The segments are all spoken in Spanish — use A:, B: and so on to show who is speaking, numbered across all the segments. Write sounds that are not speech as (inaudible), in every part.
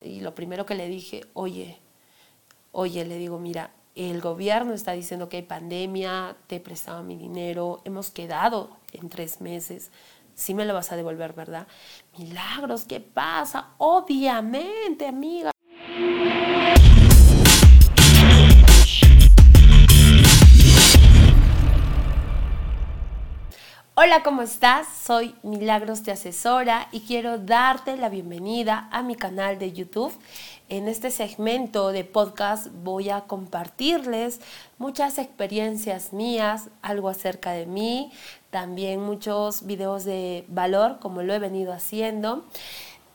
A: Y lo primero que le dije, oye, oye, le digo, mira, el gobierno está diciendo que hay pandemia, te he prestado mi dinero, hemos quedado en tres meses, sí me lo vas a devolver, ¿verdad? Milagros, ¿qué pasa? Obviamente, amiga. Hola, ¿cómo estás? Soy Milagros de Asesora y quiero darte la bienvenida a mi canal de YouTube. En este segmento de podcast voy a compartirles muchas experiencias mías, algo acerca de mí, también muchos videos de valor como lo he venido haciendo.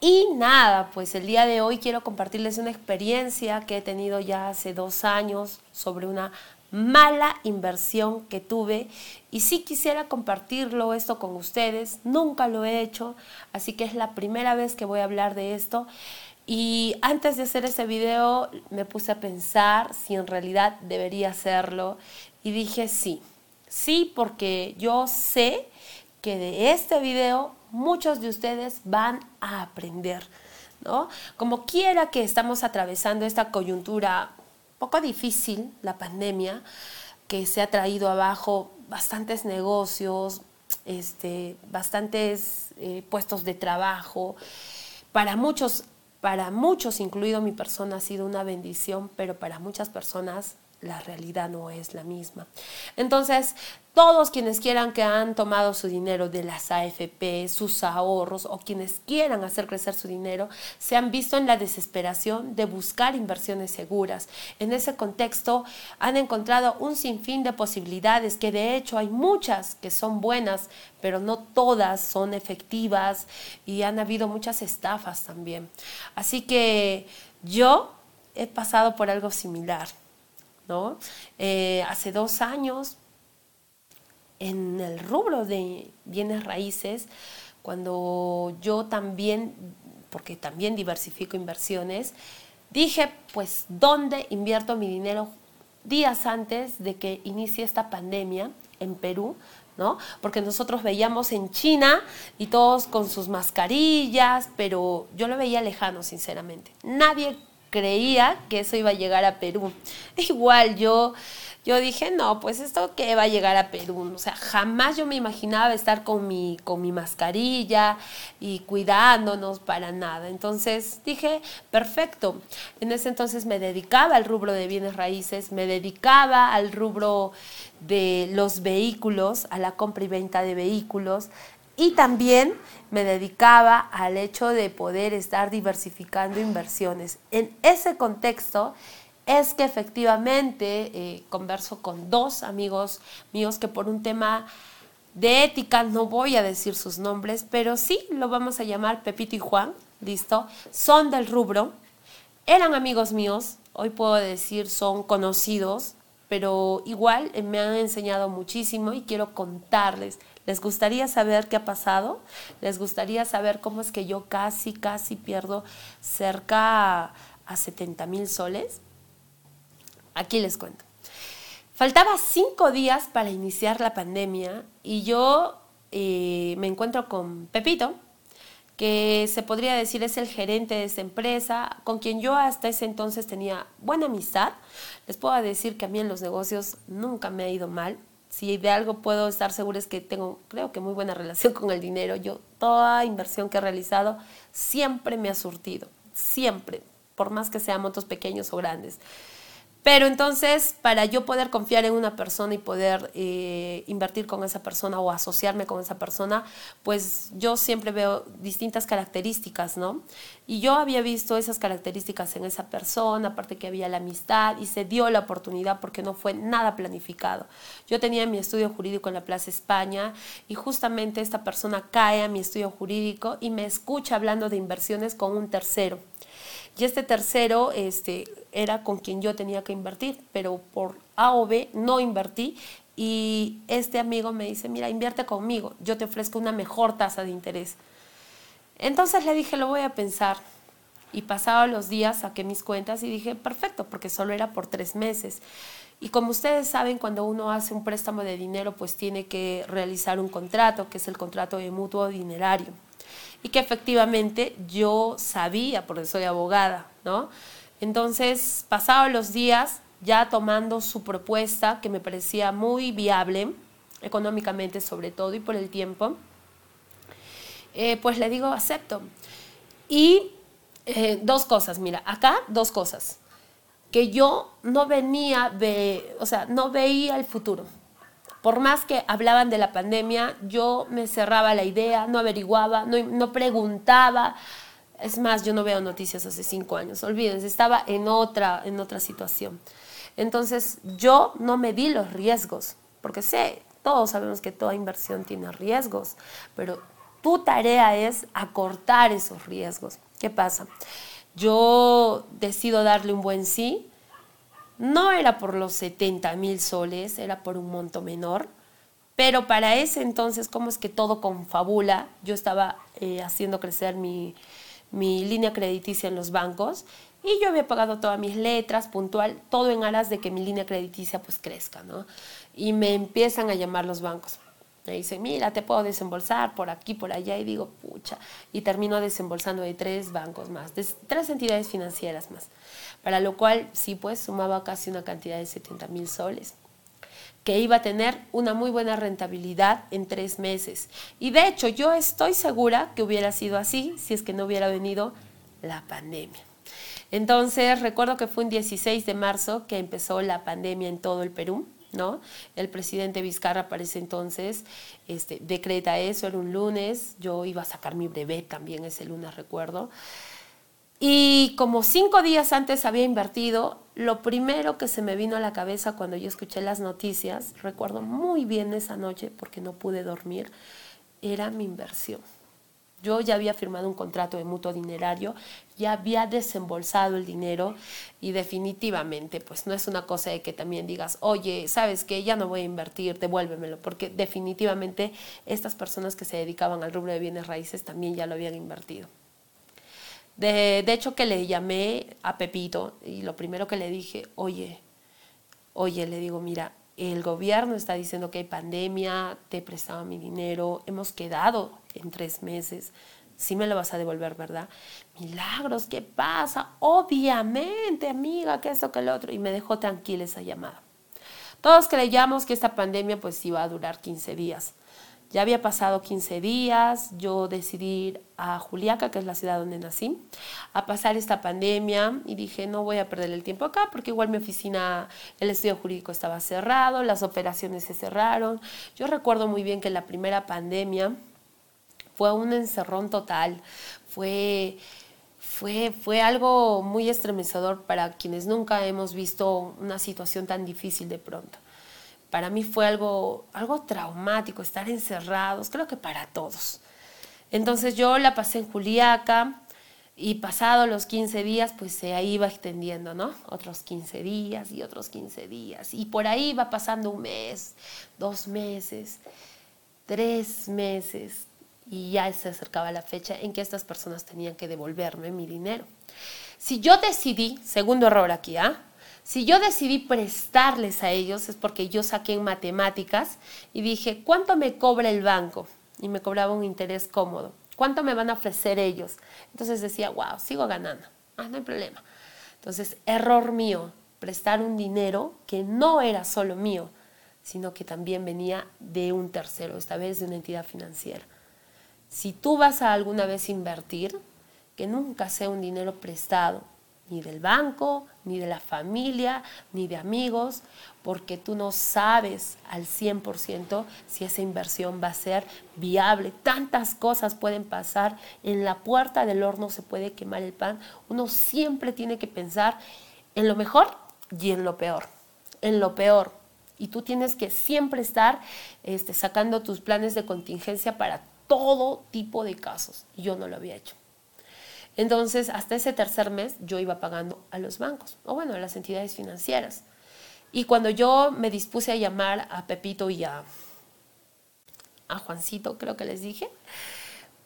A: Y nada, pues el día de hoy quiero compartirles una experiencia que he tenido ya hace dos años sobre una mala inversión que tuve y sí quisiera compartirlo esto con ustedes, nunca lo he hecho, así que es la primera vez que voy a hablar de esto. Y antes de hacer ese video me puse a pensar si en realidad debería hacerlo y dije sí, sí porque yo sé que de este video muchos de ustedes van a aprender. ¿No? Como quiera que estamos atravesando esta coyuntura poco difícil, la pandemia, que se ha traído abajo bastantes negocios, este, bastantes eh, puestos de trabajo. Para muchos, para muchos, incluido mi persona, ha sido una bendición, pero para muchas personas la realidad no es la misma. Entonces, todos quienes quieran que han tomado su dinero de las AFP, sus ahorros o quienes quieran hacer crecer su dinero, se han visto en la desesperación de buscar inversiones seguras. En ese contexto han encontrado un sinfín de posibilidades que de hecho hay muchas que son buenas, pero no todas son efectivas y han habido muchas estafas también. Así que yo he pasado por algo similar. ¿No? Eh, hace dos años, en el rubro de bienes raíces, cuando yo también, porque también diversifico inversiones, dije, pues, ¿dónde invierto mi dinero días antes de que inicie esta pandemia en Perú? ¿No? Porque nosotros veíamos en China y todos con sus mascarillas, pero yo lo veía lejano, sinceramente. Nadie creía que eso iba a llegar a Perú. (laughs) Igual yo, yo dije, no, pues esto que va a llegar a Perú. O sea, jamás yo me imaginaba estar con mi, con mi mascarilla y cuidándonos para nada. Entonces dije, perfecto. En ese entonces me dedicaba al rubro de bienes raíces, me dedicaba al rubro de los vehículos, a la compra y venta de vehículos y también me dedicaba al hecho de poder estar diversificando inversiones. En ese contexto es que efectivamente eh, converso con dos amigos míos que por un tema de ética, no voy a decir sus nombres, pero sí lo vamos a llamar Pepito y Juan, listo, son del rubro, eran amigos míos, hoy puedo decir son conocidos, pero igual me han enseñado muchísimo y quiero contarles ¿Les gustaría saber qué ha pasado? ¿Les gustaría saber cómo es que yo casi, casi pierdo cerca a, 70 mil soles? Aquí les cuento. Faltaba cinco días para iniciar la pandemia y yo eh, me encuentro con Pepito, que se podría decir es el gerente de esta empresa, con quien yo hasta ese entonces tenía buena amistad. Les puedo decir que a mí en los negocios nunca me ha ido mal, si de algo puedo estar segura es que tengo, creo que muy buena relación con el dinero. Yo, toda inversión que he realizado siempre me ha surtido, siempre, por más que sean montos pequeños o grandes. Pero entonces, para yo poder confiar en una persona y poder eh, invertir con esa persona o asociarme con esa persona, pues yo siempre veo distintas características, ¿no? Y yo había visto esas características en esa persona, aparte que había la amistad y se dio la oportunidad porque no fue nada planificado. Yo tenía mi estudio jurídico en la Plaza España y justamente esta persona cae a mi estudio jurídico y me escucha hablando de inversiones con un tercero. Y este tercero este, era con quien yo tenía que invertir, pero por A o B no invertí. Y este amigo me dice, mira, invierte conmigo, yo te ofrezco una mejor tasa de interés. Entonces le dije, lo voy a pensar. Y pasaba los días, saqué mis cuentas y dije, perfecto, porque solo era por tres meses. Y como ustedes saben, cuando uno hace un préstamo de dinero, pues tiene que realizar un contrato, que es el contrato de mutuo dinerario. Y que efectivamente yo sabía, porque soy abogada, ¿no? Entonces, pasados los días, ya tomando su propuesta, que me parecía muy viable, económicamente sobre todo y por el tiempo, eh, pues le digo, acepto. Y eh, dos cosas, mira, acá dos cosas, que yo no venía, de, o sea, no veía el futuro. Por más que hablaban de la pandemia, yo me cerraba la idea, no averiguaba, no, preguntaba. Es más, yo no veo noticias hace cinco años, olvídense, estaba en otra, en otra situación. Entonces yo no me di los riesgos, porque sé, todos sabemos que toda inversión tiene riesgos, pero tu tarea es acortar esos riesgos. ¿Qué pasa? Yo decido darle un buen sí. No era por los 70 mil soles, era por un monto menor. Pero para ese entonces, ¿cómo es que todo confabula? Yo estaba eh, haciendo crecer mi, mi línea crediticia en los bancos y yo había pagado todas mis letras, puntual, todo en aras de que mi línea crediticia pues crezca, ¿no? Y me empiezan a llamar los bancos. Me dicen, mira, te puedo desembolsar por aquí, por allá, y digo, pucha, y termino desembolsando de tres bancos más, de tres entidades financieras más, para lo cual sí, pues sumaba casi una cantidad de 70 mil soles que iba a tener una muy buena rentabilidad en tres meses. Y de hecho, yo estoy segura que hubiera sido así si es que no hubiera venido la pandemia. Entonces, recuerdo que fue un 16 de marzo que empezó la pandemia en todo el Perú. ¿No? El presidente Vizcarra aparece entonces, este, decreta eso, era un lunes, yo iba a sacar mi brevet también ese lunes, recuerdo. Y como cinco días antes había invertido, lo primero que se me vino a la cabeza cuando yo escuché las noticias, recuerdo muy bien esa noche porque no pude dormir, era mi inversión. Yo ya había firmado un contrato de mutuo dinerario, ya había desembolsado el dinero y definitivamente, pues no es una cosa de que también digas, oye, sabes que ya no voy a invertir, devuélvemelo, porque definitivamente estas personas que se dedicaban al rubro de bienes raíces también ya lo habían invertido. De, hecho, que le llamé a Pepito y lo primero que le dije, oye, oye, le digo, mira, el gobierno está diciendo que hay pandemia, te he prestado mi dinero, hemos quedado en tres meses, sí me lo vas a devolver, ¿verdad? Milagros, ¿qué pasa? Obviamente, amiga, que esto, que lo otro. Y me dejó tranquila esa llamada. Todos creíamos que esta pandemia pues iba a durar 15 días. Ya había pasado 15 días, yo decidí ir a Juliaca, que es la ciudad donde nací, a pasar esta pandemia y dije, no voy a perder el tiempo acá porque igual mi oficina, el estudio jurídico estaba cerrado, las operaciones se cerraron. Yo recuerdo muy bien que la primera pandemia fue un encerrón total, fue... Fue, fue algo muy estremecedor para quienes nunca hemos visto una situación tan difícil de pronto para mí fue algo, algo traumático estar encerrados, creo que para todos. Entonces yo la pasé en Juliaca y pasado los 15 días, pues se iba extendiendo, ¿no? Otros 15 días y otros 15 días. Y por ahí va pasando un mes, dos meses, tres meses. Y ya se acercaba la fecha en que estas personas tenían que devolverme mi dinero. Si yo decidí, segundo error aquí, ¿ah? Si yo decidí prestarles a ellos es porque yo saqué en matemáticas y dije, ¿cuánto me cobra el banco? Y me cobraba un interés cómodo. ¿Cuánto me van a ofrecer ellos? Entonces decía, wow, sigo ganando. Ah, no hay problema. Entonces, error mío, prestar un dinero que no era solo mío, sino que también venía de un tercero, esta vez de una entidad financiera. Si tú vas a alguna vez invertir, que nunca sea un dinero prestado, ni del banco, ni de la familia, ni de amigos, porque tú no sabes al 100% si esa inversión va a ser viable. Tantas cosas pueden pasar, en la puerta del horno se puede quemar el pan. Uno siempre tiene que pensar en lo mejor y en lo peor. En lo peor. Y tú tienes que siempre estar este, sacando tus planes de contingencia para todo tipo de casos. Yo no lo había hecho. Entonces, hasta ese tercer mes yo iba pagando a los bancos, o bueno, a las entidades financieras. Y cuando yo me dispuse a llamar a Pepito y a, a Juancito, creo que les dije,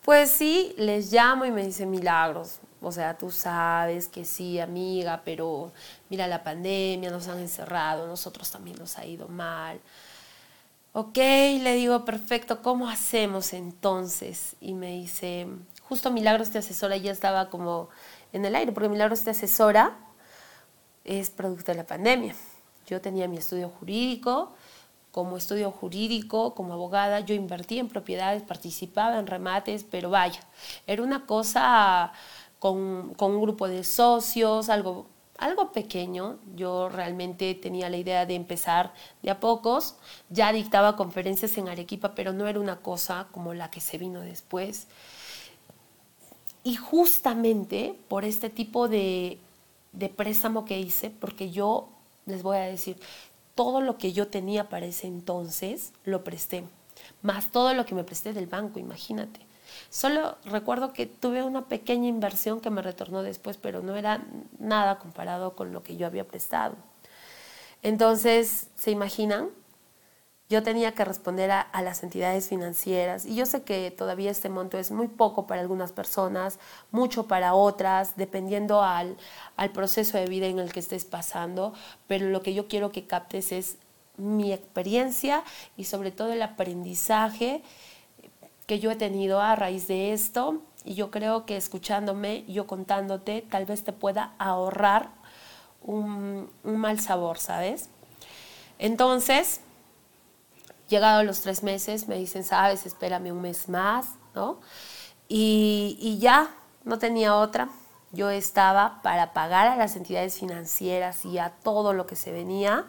A: pues sí, les llamo y me dicen milagros. O sea, tú sabes que sí, amiga, pero mira la pandemia, nos han encerrado, nosotros también nos ha ido mal. Ok, le digo, perfecto, ¿cómo hacemos entonces? Y me dice, justo Milagros te asesora ya estaba como en el aire, porque Milagros te asesora es producto de la pandemia. Yo tenía mi estudio jurídico, como estudio jurídico, como abogada, yo invertí en propiedades, participaba en remates, pero vaya, era una cosa con, con un grupo de socios, algo algo pequeño. Yo realmente tenía la idea de empezar de a pocos. Ya dictaba conferencias en Arequipa, pero no era una cosa como la que se vino después. Y justamente por este tipo de, de préstamo que hice, porque yo les voy a decir, todo lo que yo tenía para ese entonces lo presté, más todo lo que me presté del banco, imagínate. Solo recuerdo que tuve una pequeña inversión que me retornó después, pero no era nada comparado con lo que yo había prestado. Entonces, ¿se imaginan? Yo tenía que responder a, las entidades financieras. Y yo sé que todavía este monto es muy poco para algunas personas, mucho para otras, dependiendo al, al proceso de vida en el que estés pasando, pero lo que yo quiero que captes es mi experiencia y sobre todo el aprendizaje que yo he tenido a raíz de esto. Y yo creo que escuchándome, yo contándote, tal vez te pueda ahorrar un, mal sabor, ¿sabes? Entonces, llegado los tres meses, me dicen, sabes, espérame un mes más, ¿no? Y, y ya, no tenía otra. Yo estaba para pagar a las entidades financieras y a todo lo que se venía,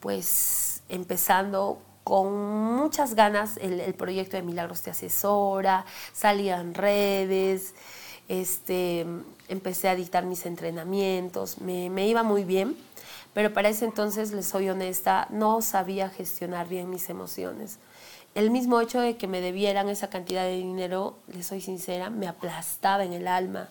A: pues empezando con muchas ganas el, proyecto de Milagros te asesora, salía en redes, este, empecé a dictar mis entrenamientos, me iba muy bien, pero para ese entonces, les soy honesta, no sabía gestionar bien mis emociones. El mismo hecho de que me debieran esa cantidad de dinero, les soy sincera, me aplastaba en el alma.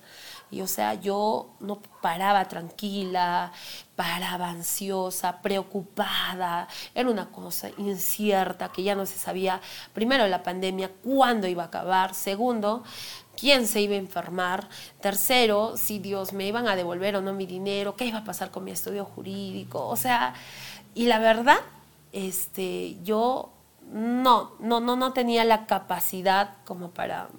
A: Y o sea, yo no paraba tranquila, paraba ansiosa, preocupada. Era una cosa incierta que ya no se sabía, primero la pandemia, cuándo iba a acabar. Segundo, quién se iba a enfermar. Tercero, si Dios me iban a devolver o no mi dinero, qué iba a pasar con mi estudio jurídico. O sea, y la verdad, este, yo no, no, no, no tenía la capacidad como para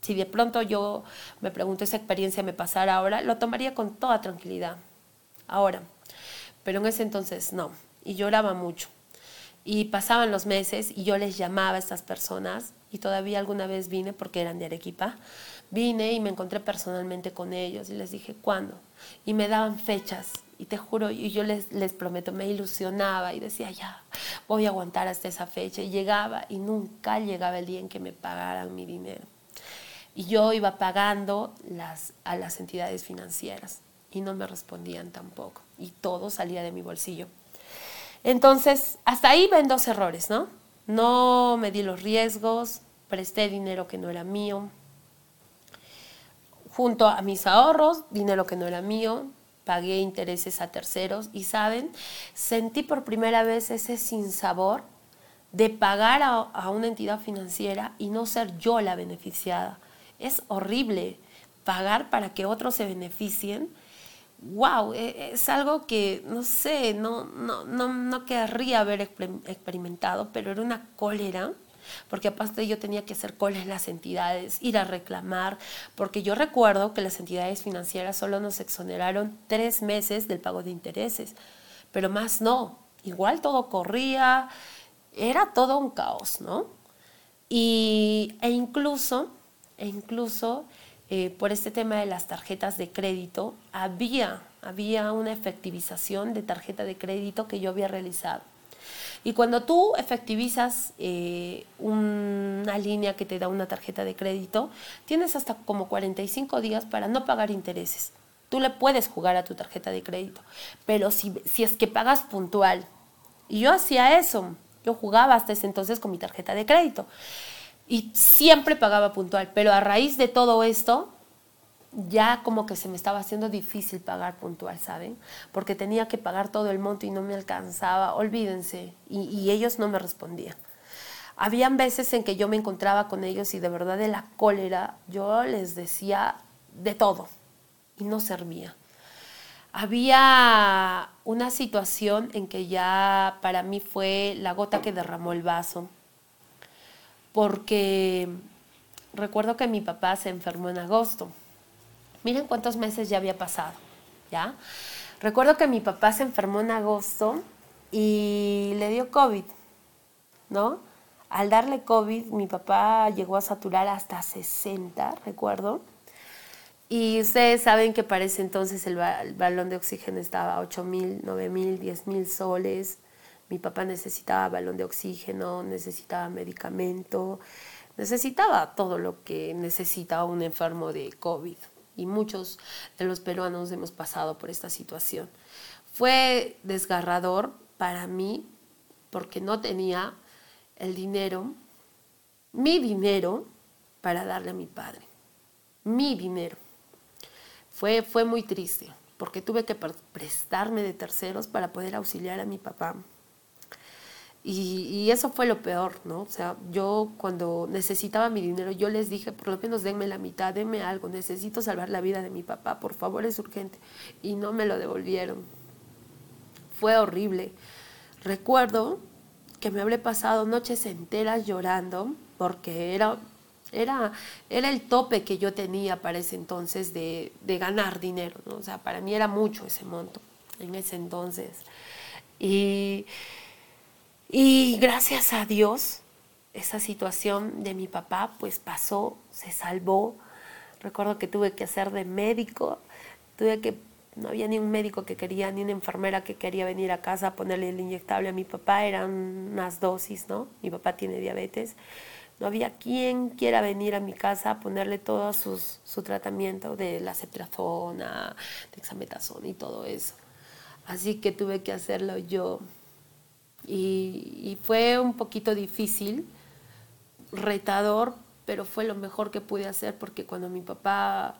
A: si de pronto yo me pregunto esa experiencia me pasara ahora, lo tomaría con toda tranquilidad. Ahora. Pero en ese entonces no. Y lloraba mucho. Y pasaban los meses y yo les llamaba a estas personas y todavía alguna vez vine porque eran de Arequipa. Vine y me encontré personalmente con ellos y les dije, ¿cuándo? Y me daban fechas y te juro, y yo les, les prometo, me ilusionaba y decía, ya, voy a aguantar hasta esa fecha. Y llegaba y nunca llegaba el día en que me pagaran mi dinero y yo iba pagando las, a las entidades financieras y no me respondían tampoco y todo salía de mi bolsillo. Entonces, hasta ahí ven dos errores, ¿no? No me di los riesgos, presté dinero que no era mío, junto a mis ahorros, dinero que no era mío, pagué intereses a terceros y, ¿saben? Sentí por primera vez ese sinsabor de pagar a, a una entidad financiera y no ser yo la beneficiada es horrible pagar para que otros se beneficien. ¡Wow! E, es algo que, no sé, no, no, no, no querría haber experimentado, pero era una cólera porque aparte yo tenía que hacer colas en las entidades, ir a reclamar, porque yo recuerdo que las entidades financieras solo nos exoneraron tres meses del pago de intereses, pero más no, igual todo corría, era todo un caos, ¿no? Y, e incluso e incluso eh, por este tema de las tarjetas de crédito, había, había una efectivización de tarjeta de crédito que yo había realizado. Y cuando tú efectivizas eh, una línea que te da una tarjeta de crédito, tienes hasta como 45 días para no pagar intereses. Tú le puedes jugar a tu tarjeta de crédito, pero si, si es que pagas puntual, y yo hacía eso, yo jugaba hasta ese entonces con mi tarjeta de crédito y siempre pagaba puntual, pero a raíz de todo esto, ya como que se me estaba haciendo difícil pagar puntual, ¿saben? Porque tenía que pagar todo el monto y no me alcanzaba, olvídense, y, ellos no me respondían. Habían veces en que yo me encontraba con ellos y de verdad de la cólera yo les decía de todo y no servía. había una situación en que ya para mí fue la gota que derramó el vaso, porque recuerdo que mi papá se enfermó en agosto. Miren cuántos meses ya había pasado, ¿ya? Recuerdo que mi papá se enfermó en agosto y le dio COVID, ¿no? Al darle COVID, mi papá llegó a saturar hasta 60, recuerdo. Y ustedes saben que para ese entonces el, balón de oxígeno estaba a 8 mil, 9 mil, 10 mil soles. Mi papá necesitaba balón de oxígeno, necesitaba medicamento, necesitaba todo lo que necesita un enfermo de COVID. Y muchos de los peruanos hemos pasado por esta situación. Fue desgarrador para mí porque no tenía el dinero, mi dinero, para darle a mi padre. Mi dinero. Fue, fue muy triste, porque tuve que prestarme de terceros para poder auxiliar a mi papá. Y, eso fue lo peor, ¿no? O sea, yo cuando necesitaba mi dinero, yo les dije, por lo menos denme la mitad, denme algo, necesito salvar la vida de mi papá, por favor, es urgente. Y no me lo devolvieron. Fue horrible. Recuerdo que me habré pasado noches enteras llorando porque era era, era el tope que yo tenía para ese entonces de, ganar dinero, ¿no? O sea, para mí era mucho ese monto en ese entonces. Y, y gracias a Dios, esa situación de mi papá pues pasó, se salvó. Recuerdo que tuve que hacer de médico, tuve que, no había ni un médico que quería, ni una enfermera que quería venir a casa a ponerle el inyectable a mi papá, eran unas dosis, ¿no? Mi papá tiene diabetes no había quien quiera venir a mi casa a ponerle todo su tratamiento de la cetrazona, de exametazona y todo eso. Así que tuve que hacerlo yo. Y, fue un poquito difícil, retador, pero fue lo mejor que pude hacer porque cuando mi papá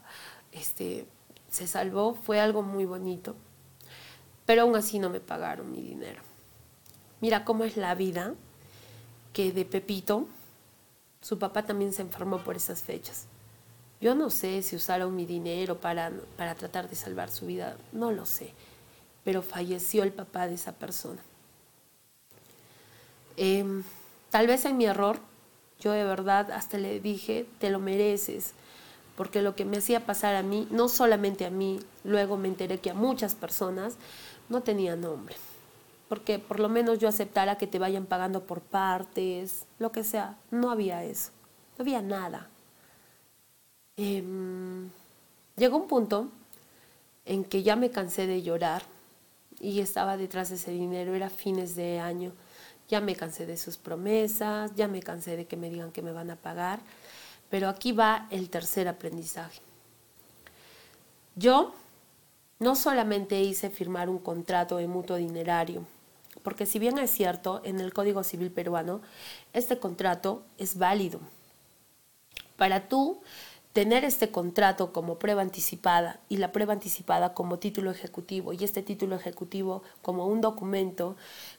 A: este, se salvó fue algo muy bonito. Pero aún así no me pagaron mi dinero. Mira cómo es la vida, que de Pepito su papá también se enfermó por esas fechas. Yo no sé si usaron mi dinero para, para tratar de salvar su vida, no lo sé, pero falleció el papá de esa persona. Em, tal vez en mi error, yo de verdad hasta le dije, te lo mereces, porque lo que me hacía pasar a mí, no solamente a mí, luego me enteré que a muchas personas no tenía nombre porque por lo menos yo aceptara que te vayan pagando por partes, lo que sea. No había eso, no había nada. Em, llegó un punto en que ya me cansé de llorar y estaba detrás de ese dinero, era fines de año. Ya me cansé de sus promesas, ya me cansé de que me digan que me van a pagar, pero aquí va el tercer aprendizaje. Yo no solamente hice firmar un contrato de mutuo dinerario, porque si bien es cierto, en el Código Civil peruano, este contrato es válido. Para tú tener este contrato como prueba anticipada y la prueba anticipada como título ejecutivo y este título ejecutivo como un documento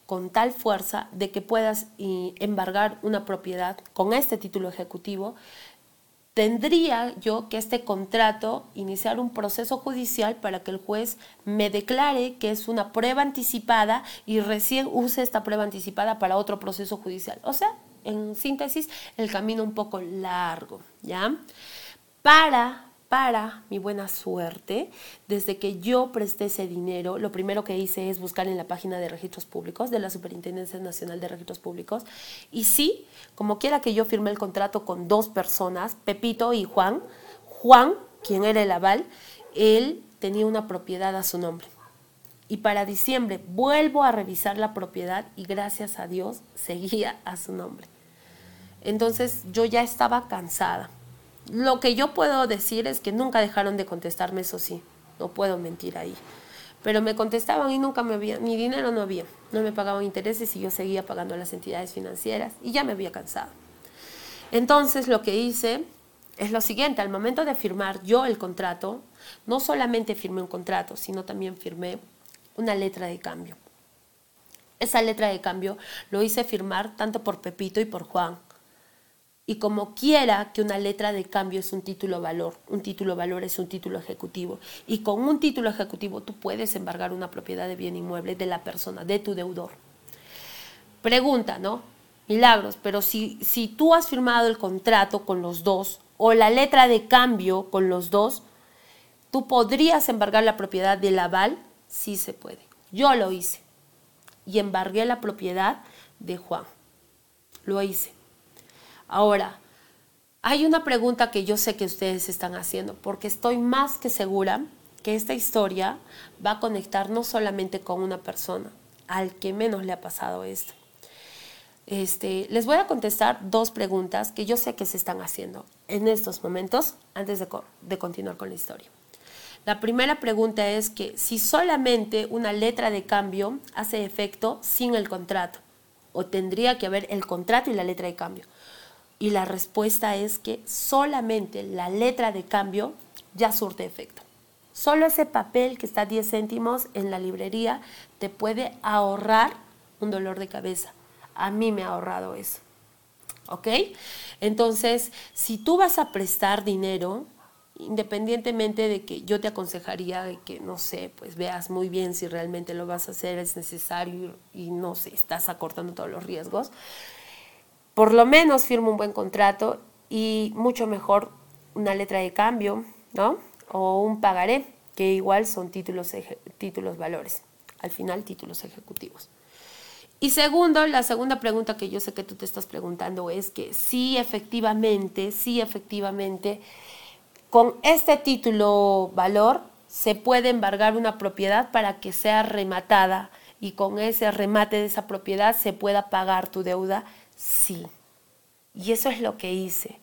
A: con tal fuerza de que puedas embargar una propiedad con este título ejecutivo, tendría yo que este contrato iniciar un proceso judicial para que el juez me declare que es una prueba anticipada y recién use esta prueba anticipada para otro proceso judicial. O sea, en síntesis, el camino un poco largo, ¿ya? Para para mi buena suerte, desde que yo presté ese dinero, lo primero que hice es buscar en la página de registros públicos de la Superintendencia Nacional de Registros Públicos. Y sí, como quiera que yo firmé el contrato con dos personas, Pepito y Juan, Juan, quien era el aval, él tenía una propiedad a su nombre. Y para diciembre vuelvo a revisar la propiedad y gracias a Dios seguía a su nombre. Entonces yo ya estaba cansada lo que yo puedo decir es que nunca dejaron de contestarme, eso sí, no puedo mentir ahí. Pero me contestaban y nunca me había, ni dinero no había, no me pagaban intereses y yo seguía pagando a las entidades financieras y ya me había cansado. Entonces lo que hice es lo siguiente, al momento de firmar yo el contrato, no solamente firmé un contrato, sino también firmé una letra de cambio. Esa letra de cambio lo hice firmar tanto por Pepito y por Juan Y como quiera que una letra de cambio es un título valor, un título valor es un título ejecutivo. Y con un título ejecutivo tú puedes embargar una propiedad de bien inmueble de la persona, de tu deudor. Pregunta, ¿no? Milagros, pero si, si tú has firmado el contrato con los dos o la letra de cambio con los dos, ¿tú podrías embargar la propiedad del aval? Sí se puede. Yo lo hice y embargué la propiedad de Juan. Lo hice. Ahora, hay una pregunta que yo sé que ustedes están haciendo, porque estoy más que segura que esta historia va a conectar no solamente con una persona, al que menos le ha pasado esto. Este, les voy a contestar dos preguntas que yo sé que se están haciendo en estos momentos antes de, de continuar con la historia. La primera pregunta es que si solamente una letra de cambio hace efecto sin el contrato, o tendría que haber el contrato y la letra de cambio. Y la respuesta es que solamente la letra de cambio ya surte efecto. Solo ese papel que está a 10 céntimos en la librería te puede ahorrar un dolor de cabeza. A mí me ha ahorrado eso. ¿Ok? Entonces, si tú vas a prestar dinero, independientemente de que yo te aconsejaría que, no sé, pues veas muy bien si realmente lo vas a hacer, es necesario y no sé, estás acortando todos los riesgos, por lo menos firma un buen contrato y mucho mejor una letra de cambio, ¿no? O un pagaré, que igual son títulos, títulos valores, al final títulos ejecutivos. Y segundo, la segunda pregunta que yo sé que tú te estás preguntando es que sí efectivamente, sí efectivamente, con este título valor se puede embargar una propiedad para que sea rematada y con ese remate de esa propiedad se pueda pagar tu deuda Sí. Y eso es lo que hice.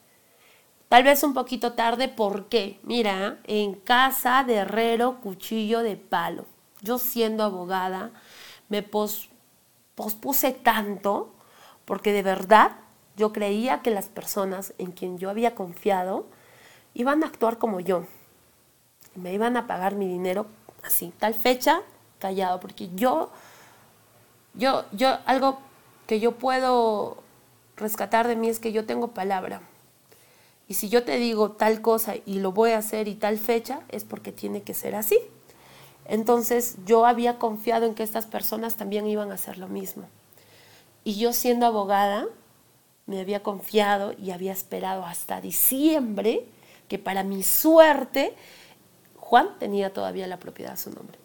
A: Tal vez un poquito tarde, ¿por qué? Mira, en casa de herrero, cuchillo de palo. Yo siendo abogada, me pospuse tanto porque de verdad yo creía que las personas en quien yo había confiado iban a actuar como yo. Me iban a pagar mi dinero así, tal fecha, callado, porque yo, yo, yo, algo que yo puedo rescatar de mí es que yo tengo palabra. Y si yo te digo tal cosa y lo voy a hacer y tal fecha, es porque tiene que ser así. Entonces yo había confiado en que estas personas también iban a hacer lo mismo. Y yo siendo abogada, me había confiado y había esperado hasta diciembre que para mi suerte Juan tenía todavía la propiedad a su nombre.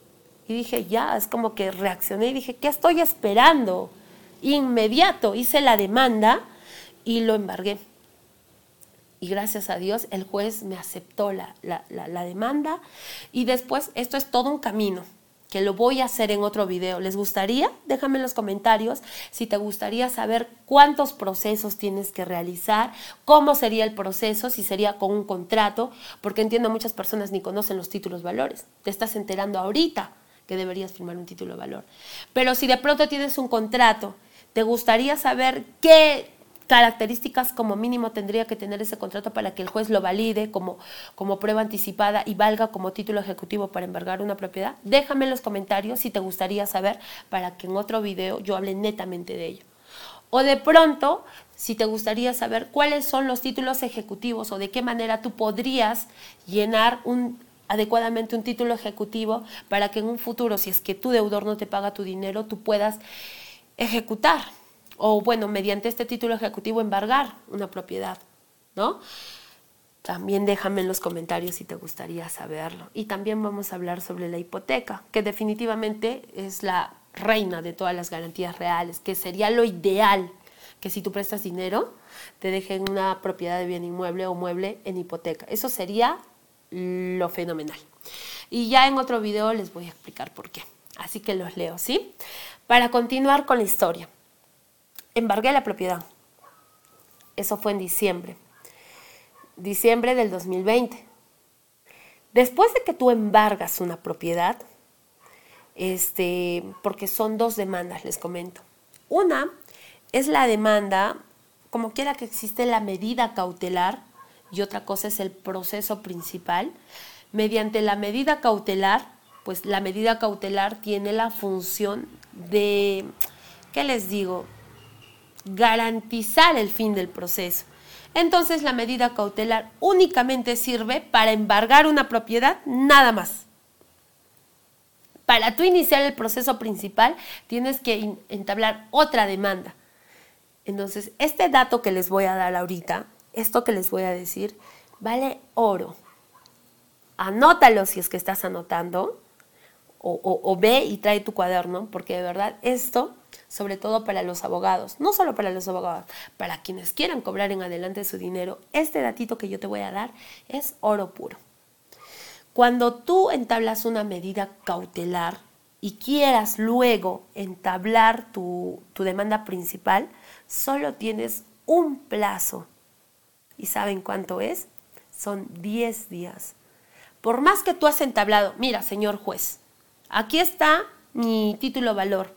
A: Y dije, ya, es como que reaccioné y dije, ¿qué estoy esperando? Inmediato hice la demanda y lo embargué. Y gracias a Dios el juez me aceptó la, demanda y después esto es todo un camino que lo voy a hacer en otro video. ¿Les gustaría? Déjame en los comentarios si te gustaría saber cuántos procesos tienes que realizar, cómo sería el proceso, si sería con un contrato, porque entiendo muchas personas ni conocen los títulos valores. Te estás enterando ahorita que deberías firmar un título de valor. Pero si de pronto tienes un contrato ¿Te gustaría saber qué características como mínimo tendría que tener ese contrato para que el juez lo valide como, como prueba anticipada y valga como título ejecutivo para embargar una propiedad? Déjame en los comentarios si te gustaría saber para que en otro video yo hable netamente de ello. O de pronto, si te gustaría saber cuáles son los títulos ejecutivos o de qué manera tú podrías llenar un, adecuadamente un título ejecutivo para que en un futuro, si es que tu deudor no te paga tu dinero, tú puedas ejecutar o, bueno, mediante este título ejecutivo embargar una propiedad, ¿no? También déjame en los comentarios si te gustaría saberlo. Y también vamos a hablar sobre la hipoteca, que definitivamente es la reina de todas las garantías reales, que sería lo ideal que si tú prestas dinero, te dejen una propiedad de bien inmueble o mueble en hipoteca. Eso sería lo fenomenal. Y ya en otro video les voy a explicar por qué. Así que los leo, ¿sí? Para continuar con la historia. Embargué la propiedad. Eso fue en diciembre. Diciembre del 2020. Después de que tú embargas una propiedad, este, porque son dos demandas, les comento. Una es la demanda, como quiera que existe la medida cautelar, y otra cosa es el proceso principal. Mediante la medida cautelar, pues la medida cautelar tiene la función de, ¿qué les digo? Garantizar el fin del proceso. entonces la medida cautelar únicamente sirve para embargar una propiedad, nada más. Para tú iniciar el proceso principal, tienes que entablar otra demanda. Entonces, este dato que les voy a dar ahorita, esto que les voy a decir, vale oro. Anótalo si es que estás anotando, o, ve y trae tu cuaderno, porque de verdad esto sobre todo para los abogados, no solo para los abogados, para quienes quieran cobrar en adelante su dinero, este datito que yo te voy a dar es oro puro. Cuando tú entablas una medida cautelar y quieras luego entablar tu, tu demanda principal, solo tienes un plazo. ¿Y saben cuánto es? Son 10 días. Por más que tú has entablado, mira, señor juez, aquí está mi título valor,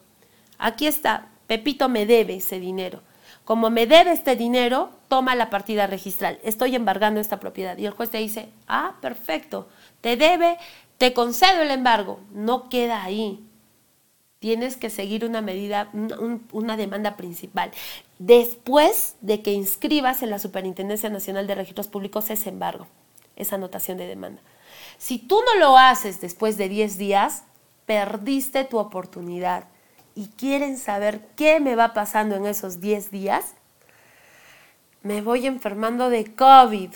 A: Aquí está, Pepito me debe ese dinero. Como me debe este dinero, toma la partida registral. Estoy embargando esta propiedad. Y el juez te dice, ah, perfecto, te debe, te concedo el embargo. No queda ahí. Tienes que seguir una medida, una demanda principal. Después de que inscribas en la Superintendencia Nacional de Registros Públicos ese embargo, esa anotación de demanda. Si tú no lo haces después de 10 días, perdiste tu oportunidad y quieren saber qué me va pasando en esos 10 días, me voy enfermando de COVID.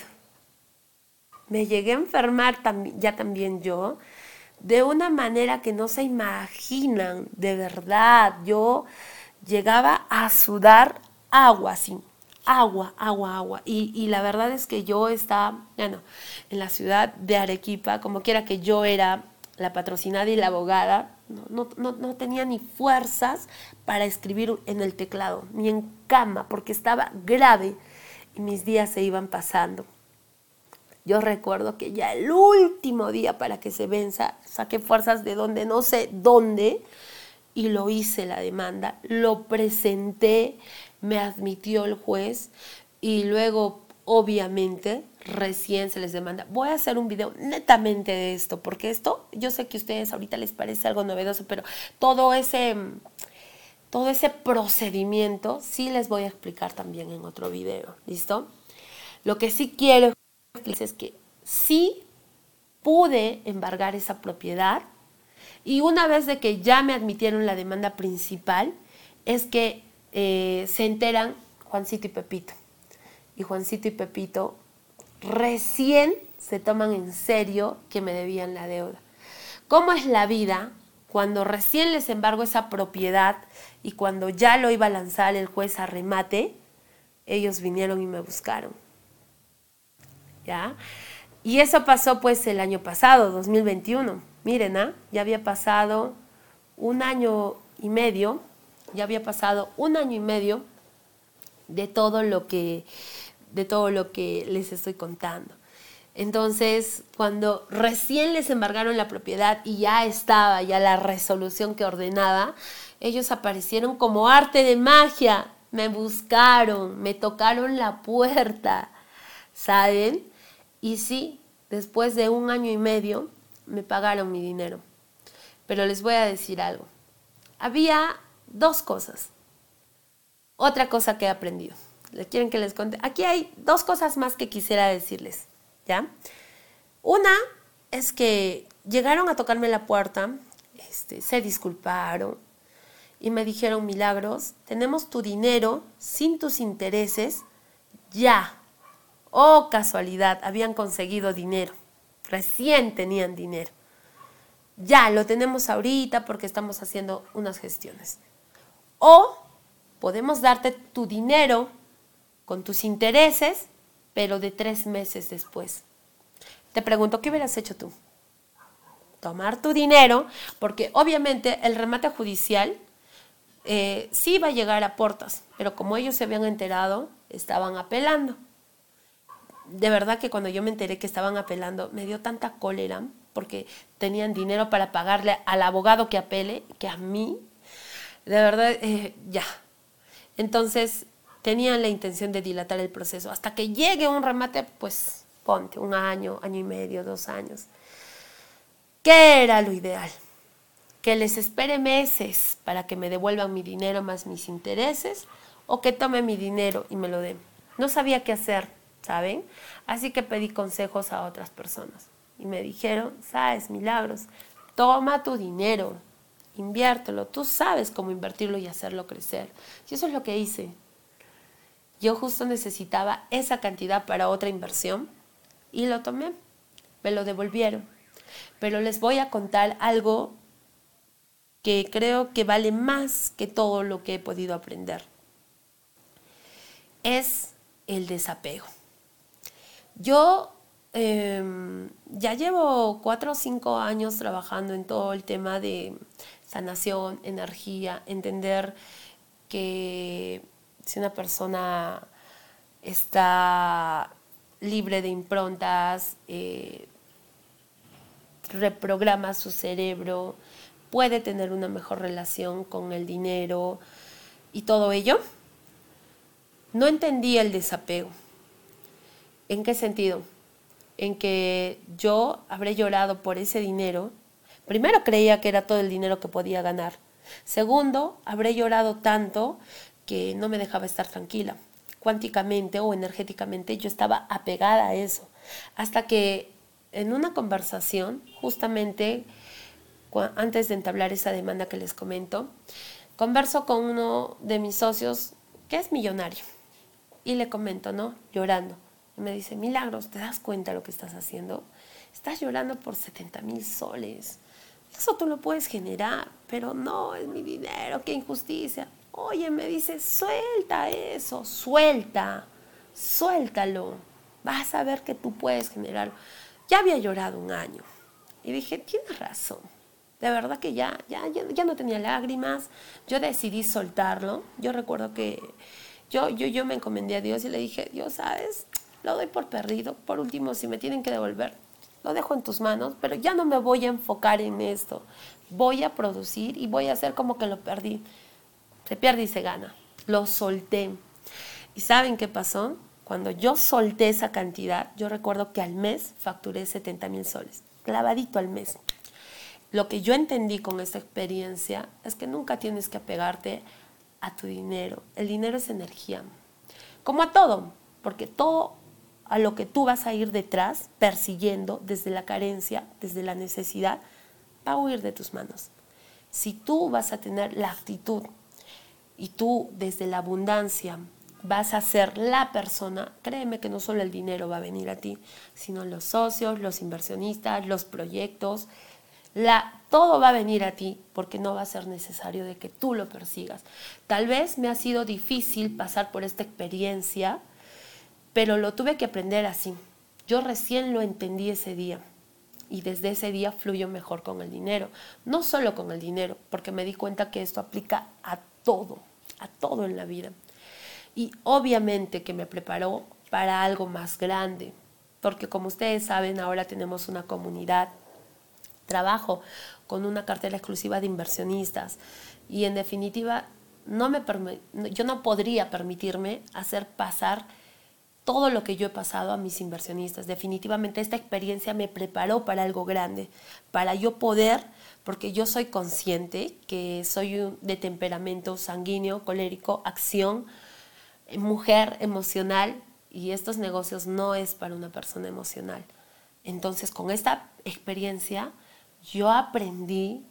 A: Me llegué a enfermar ya también yo de una manera que no se imaginan, de verdad. Yo llegaba a sudar agua, así, agua, agua, agua. Y, y, la verdad es que yo estaba, bueno, en la ciudad de Arequipa, como quiera que yo era la patrocinada y la abogada, no, no, tenía ni fuerzas para escribir en el teclado, ni en cama, porque estaba grave y mis días se iban pasando. Yo recuerdo que ya el último día para que se venza, saqué fuerzas de donde no sé dónde y lo hice la demanda, lo presenté, me admitió el juez y luego obviamente recién se les demanda. Voy a hacer un video netamente de esto, porque esto yo sé que a ustedes ahorita les parece algo novedoso, pero todo ese, todo ese procedimiento sí les voy a explicar también en otro video, ¿listo? Lo que sí quiero es que sí pude embargar esa propiedad y una vez de que ya me admitieron la demanda principal, es que eh, se enteran Juancito y Pepito. Y Juancito y Pepito recién se toman en serio que me debían la deuda. ¿Cómo es la vida cuando recién les embargo esa propiedad y cuando ya lo iba a lanzar el juez a remate, ellos vinieron y me buscaron? ¿Ya? Y eso pasó pues el año pasado, 2021. Miren, ¿ah? ya había pasado un año y medio, ya había pasado un año y medio de todo lo que de todo lo que les estoy contando. Entonces, cuando recién les embargaron la propiedad y ya estaba ya la resolución que ordenaba, ellos aparecieron como arte de magia, me buscaron, me tocaron la puerta, ¿saben? Y sí, después de un año y medio me pagaron mi dinero. Pero les voy a decir algo. Había dos cosas. Otra cosa que he aprendido. ¿Les quieren que les cuente? Aquí hay dos cosas más que quisiera decirles, ¿ya? Una es que llegaron a tocarme la puerta, este, se disculparon y me dijeron, Milagros, tenemos tu dinero sin tus intereses ya. Oh, casualidad, habían conseguido dinero, recién tenían dinero. Ya, lo tenemos ahorita porque estamos haciendo unas gestiones. O podemos darte tu dinero con tus intereses, pero de tres meses después. Te pregunto, ¿qué hubieras hecho tú? Tomar tu dinero, porque obviamente el remate judicial eh, sí va a llegar a puertas, pero como ellos se habían enterado, estaban apelando. De verdad que cuando yo me enteré que estaban apelando, me dio tanta cólera, porque tenían dinero para pagarle al abogado que apele, que a mí, de verdad, eh, ya. Entonces, tenían la intención de dilatar el proceso. Hasta que llegue un remate, pues ponte un año, año y medio, dos años. ¿Qué era lo ideal? Que les espere meses para que me devuelvan mi dinero más mis intereses o que tome mi dinero y me lo den. No sabía qué hacer, ¿saben? Así que pedí consejos a otras personas y me dijeron, sabes, milagros, toma tu dinero, inviértelo, tú sabes cómo invertirlo y hacerlo crecer. Y eso es lo que hice. Yo justo necesitaba esa cantidad para otra inversión y lo tomé, me lo devolvieron. Pero les voy a contar algo que creo que vale más que todo lo que he podido aprender. Es el desapego. Yo em, ya llevo cuatro o cinco años trabajando en todo el tema de sanación, energía, entender que si una persona está libre de improntas, eh, reprograma su cerebro, puede tener una mejor relación con el dinero y todo ello. No entendí el desapego. ¿En qué sentido? En que yo habré llorado por ese dinero. Primero creía que era todo el dinero que podía ganar. Segundo, habré llorado tanto que no me dejaba estar tranquila. Cuánticamente o energéticamente yo estaba apegada a eso. Hasta que en una conversación, justamente antes de entablar esa demanda que les comento, converso con uno de mis socios que es millonario y le comento, ¿no? Llorando. Y me dice, Milagros, ¿te das cuenta de lo que estás haciendo? Estás llorando por 70 mil soles. Eso tú lo puedes generar, pero no, es mi dinero, qué injusticia. Oye, me dice, suelta eso, suelta, suéltalo. Vas a ver que tú puedes generarlo. Ya había llorado un año. Y dije, tienes razón de verdad que ya, ya, ya, no tenía lágrimas, yo decidí soltarlo. Yo recuerdo que yo, yo, yo me encomendé a Dios y le dije, Dios, ¿sabes? Lo doy por perdido. Por último, si me tienen que devolver, lo dejo en tus manos, pero ya no me voy a enfocar en esto. Voy a producir y voy a hacer como que lo perdí. Se pierde y se gana. Lo solté. ¿Y saben qué pasó? Cuando yo solté esa cantidad, yo recuerdo que al mes facturé 70 mil soles, clavadito al mes. Lo que yo entendí con esta experiencia es que nunca tienes que apegarte a tu dinero. El dinero es energía. Como a todo, porque todo a lo que tú vas a ir detrás, persiguiendo desde la carencia, desde la necesidad, va a huir de tus manos. Si tú vas a tener la actitud y tú desde la abundancia vas a ser la persona, créeme que no solo el dinero va a venir a ti, sino los socios, los inversionistas, los proyectos, la, todo va a venir a ti porque no va a ser necesario de que tú lo persigas. Tal vez me ha sido difícil pasar por esta experiencia, pero lo tuve que aprender así. Yo recién lo entendí ese día y desde ese día fluyo mejor con el dinero. No solo con el dinero, porque me di cuenta que esto aplica a todo, a todo en la vida. Y obviamente que me preparó para algo más grande, porque como ustedes saben, ahora tenemos una comunidad trabajo con una cartera exclusiva de inversionistas y en definitiva no me yo no podría permitirme hacer pasar todo lo que yo he pasado a mis inversionistas. Definitivamente esta experiencia me preparó para algo grande, para yo poder, porque yo soy consciente que soy de temperamento sanguíneo, colérico, acción, mujer emocional y estos negocios no es para una persona emocional. Entonces, con esta experiencia, yo aprendí,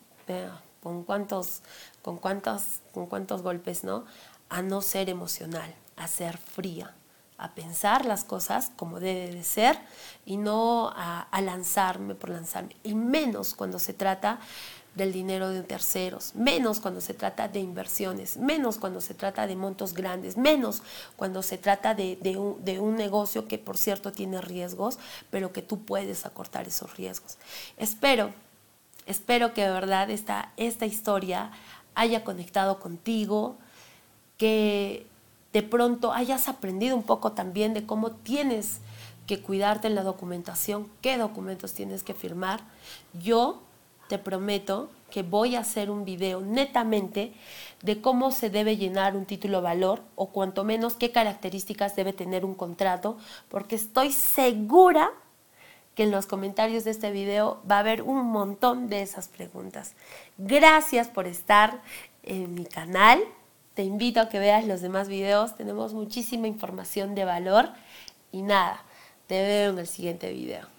A: con cuántos, con cuántos, con cuántos golpes, ¿no? A no ser emocional, a ser fría, a pensar las cosas como debe de ser y no a, lanzarme por lanzarme. Y menos cuando se trata del dinero de terceros, menos cuando se trata de inversiones, menos cuando se trata de montos grandes, menos cuando se trata de, de, un, de, un, negocio que por cierto tiene riesgos, pero que tú puedes acortar esos riesgos. Espero Espero que de verdad esta, esta historia haya conectado contigo, que de pronto hayas aprendido un poco también de cómo tienes que cuidarte en la documentación, qué documentos tienes que firmar. Yo te prometo que voy a hacer un video netamente de cómo se debe llenar un título valor o cuanto menos qué características debe tener un contrato, porque estoy segura que en los comentarios de este video va a haber un montón de esas preguntas. Gracias por estar en mi canal. Te invito a que veas los demás videos. Tenemos muchísima información de valor. Y nada, te veo en el siguiente video.